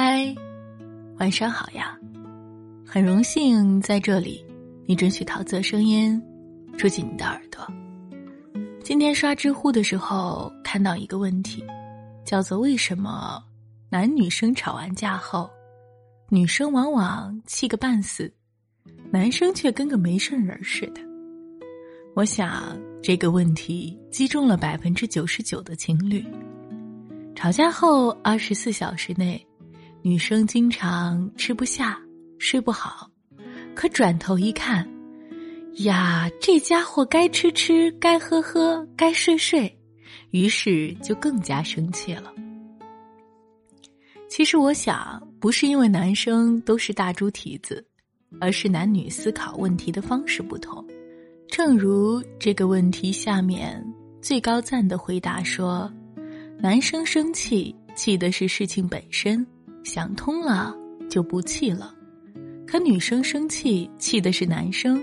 嗨，晚上好呀！很荣幸在这里，你准许桃子声音住进你的耳朵。今天刷知乎的时候看到一个问题，叫做“为什么男女生吵完架后，女生往往气个半死，男生却跟个没事人似的？”我想这个问题击中了百分之九十九的情侣。吵架后二十四小时内。女生经常吃不下、睡不好，可转头一看，呀，这家伙该吃吃、该喝喝、该睡睡，于是就更加生气了。其实我想，不是因为男生都是大猪蹄子，而是男女思考问题的方式不同。正如这个问题下面最高赞的回答说：“男生生气，气的是事情本身。”想通了就不气了，可女生生气气的是男生，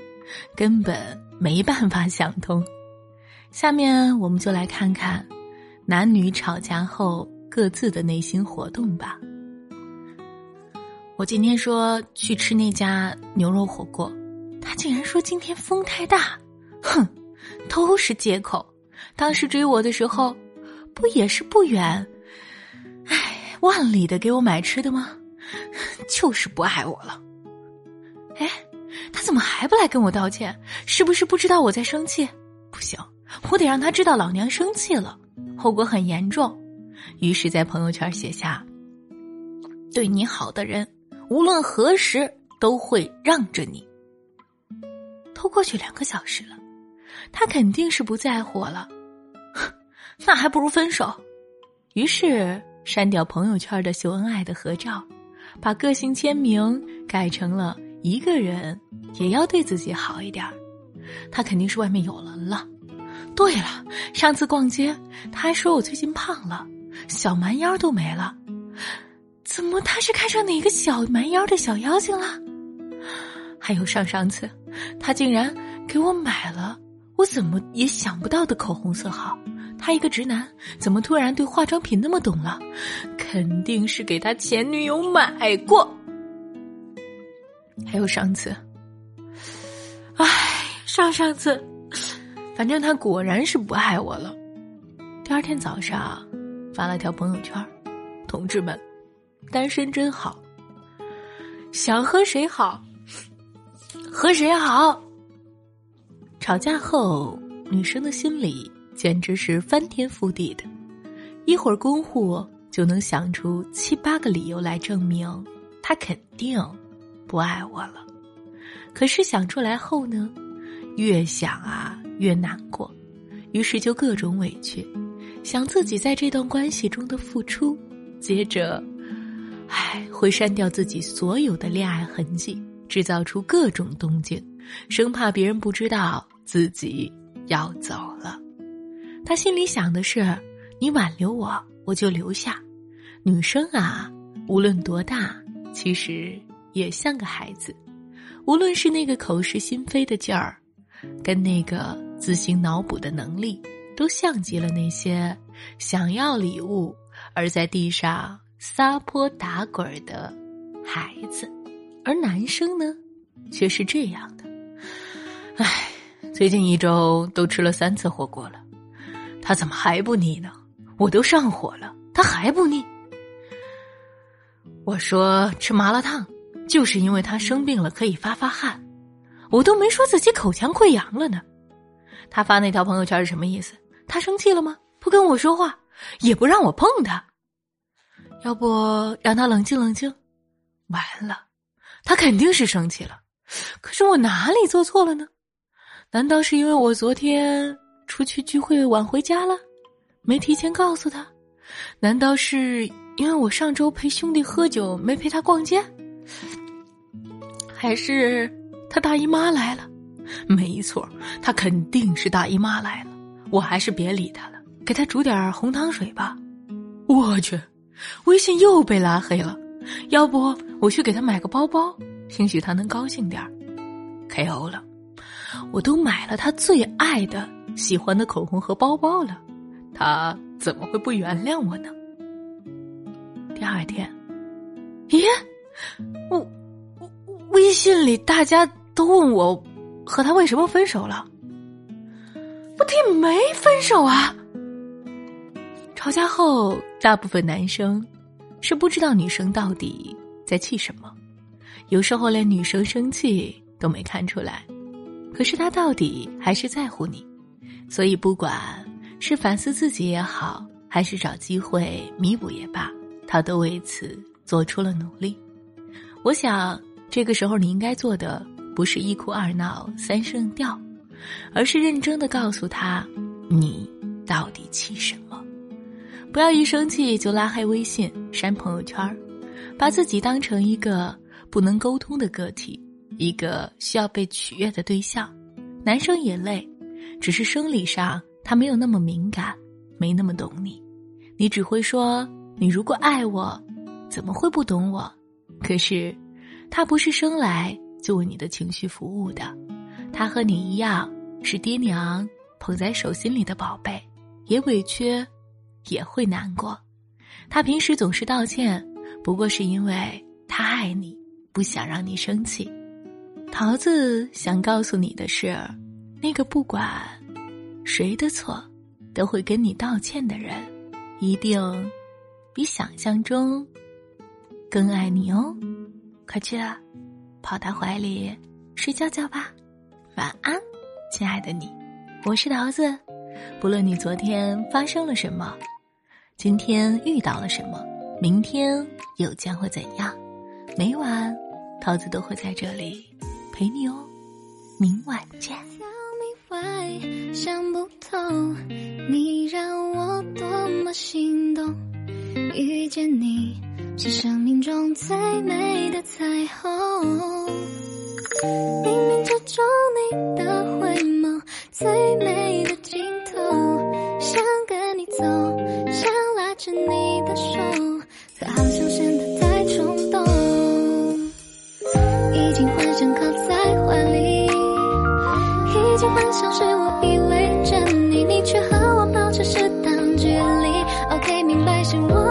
根本没办法想通。下面我们就来看看男女吵架后各自的内心活动吧。我今天说去吃那家牛肉火锅，他竟然说今天风太大，哼，都是借口。当时追我的时候，不也是不远？万里的给我买吃的吗？就是不爱我了。哎，他怎么还不来跟我道歉？是不是不知道我在生气？不行，我得让他知道老娘生气了，后果很严重。于是，在朋友圈写下：“对你好的人，无论何时都会让着你。”都过去两个小时了，他肯定是不在乎我了。那还不如分手。于是。删掉朋友圈的秀恩爱的合照，把个性签名改成了“一个人也要对自己好一点他肯定是外面有人了。对了，上次逛街他还说我最近胖了，小蛮腰都没了。怎么他是看上哪个小蛮腰的小妖精了？还有上上次，他竟然给我买了我怎么也想不到的口红色号。他一个直男，怎么突然对化妆品那么懂了？肯定是给他前女友买过。还有上次，唉，上上次，反正他果然是不爱我了。第二天早上，发了条朋友圈：“同志们，单身真好，想和谁好，和谁好。”吵架后，女生的心里。简直是翻天覆地的，一会儿功夫就能想出七八个理由来证明他肯定不爱我了。可是想出来后呢，越想啊越难过，于是就各种委屈，想自己在这段关系中的付出，接着，唉，会删掉自己所有的恋爱痕迹，制造出各种动静，生怕别人不知道自己要走了。他心里想的是：你挽留我，我就留下。女生啊，无论多大，其实也像个孩子。无论是那个口是心非的劲儿，跟那个自行脑补的能力，都像极了那些想要礼物而在地上撒泼打滚的孩子。而男生呢，却是这样的：唉，最近一周都吃了三次火锅了。他怎么还不腻呢？我都上火了，他还不腻。我说吃麻辣烫，就是因为他生病了可以发发汗，我都没说自己口腔溃疡了呢。他发那条朋友圈是什么意思？他生气了吗？不跟我说话，也不让我碰他。要不让他冷静冷静？完了，他肯定是生气了。可是我哪里做错了呢？难道是因为我昨天？出去聚会晚回家了，没提前告诉他。难道是因为我上周陪兄弟喝酒没陪他逛街？还是他大姨妈来了？没错，他肯定是大姨妈来了。我还是别理他了，给他煮点红糖水吧。我去，微信又被拉黑了。要不我去给他买个包包，兴许他能高兴点 K.O. 了，我都买了他最爱的。喜欢的口红和包包了，他怎么会不原谅我呢？第二天，咦，我我微信里大家都问我和他为什么分手了，我弟没分手啊。吵架后，大部分男生是不知道女生到底在气什么，有时候连女生生气都没看出来，可是他到底还是在乎你，所以不管是反思自己也好，还是找机会弥补也罢，他都为此做出了努力。我想，这个时候你应该做的不是一哭二闹三上吊，而是认真的告诉他，你到底气什么。不要一生气就拉黑微信、删朋友圈把自己当成一个不能沟通的个体，一个需要被取悦的对象。男生也累，只是生理上他没有那么敏感，没那么懂你。你只会说：“你如果爱我，怎么会不懂我？”可是，他不是生来就为你的情绪服务的，他和你一样是爹娘捧在手心里的宝贝，也委屈。也会难过，他平时总是道歉，不过是因为他爱你，不想让你生气。桃子想告诉你的是，那个不管谁的错都会跟你道歉的人，一定比想象中更爱你哦。快去啊，跑他怀里睡觉觉吧，晚安，亲爱的你。我是桃子，不论你昨天发生了什么。今天遇到了什么？明天又将会怎样？每晚，桃子都会在这里陪你哦。明晚见。想不通，你让我多么心动。遇见你是生命中最美的彩虹。冥冥之中，你的回眸最美。距离。Ok 明白是我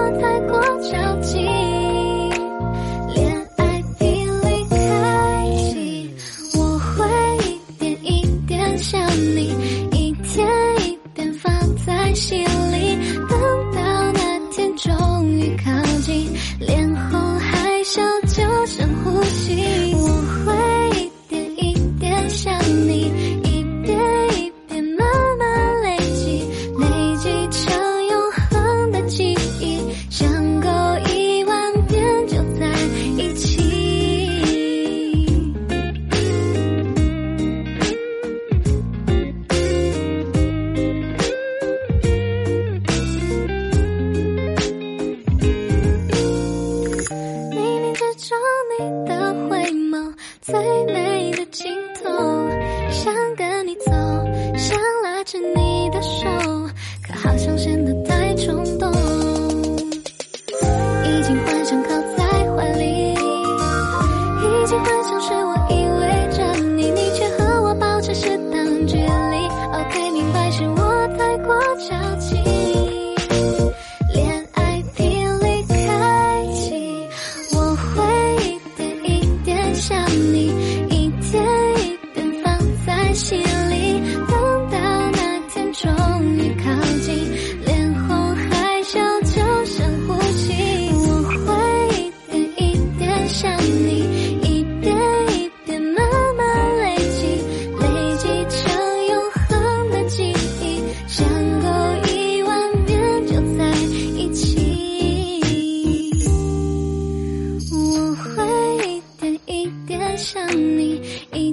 想你一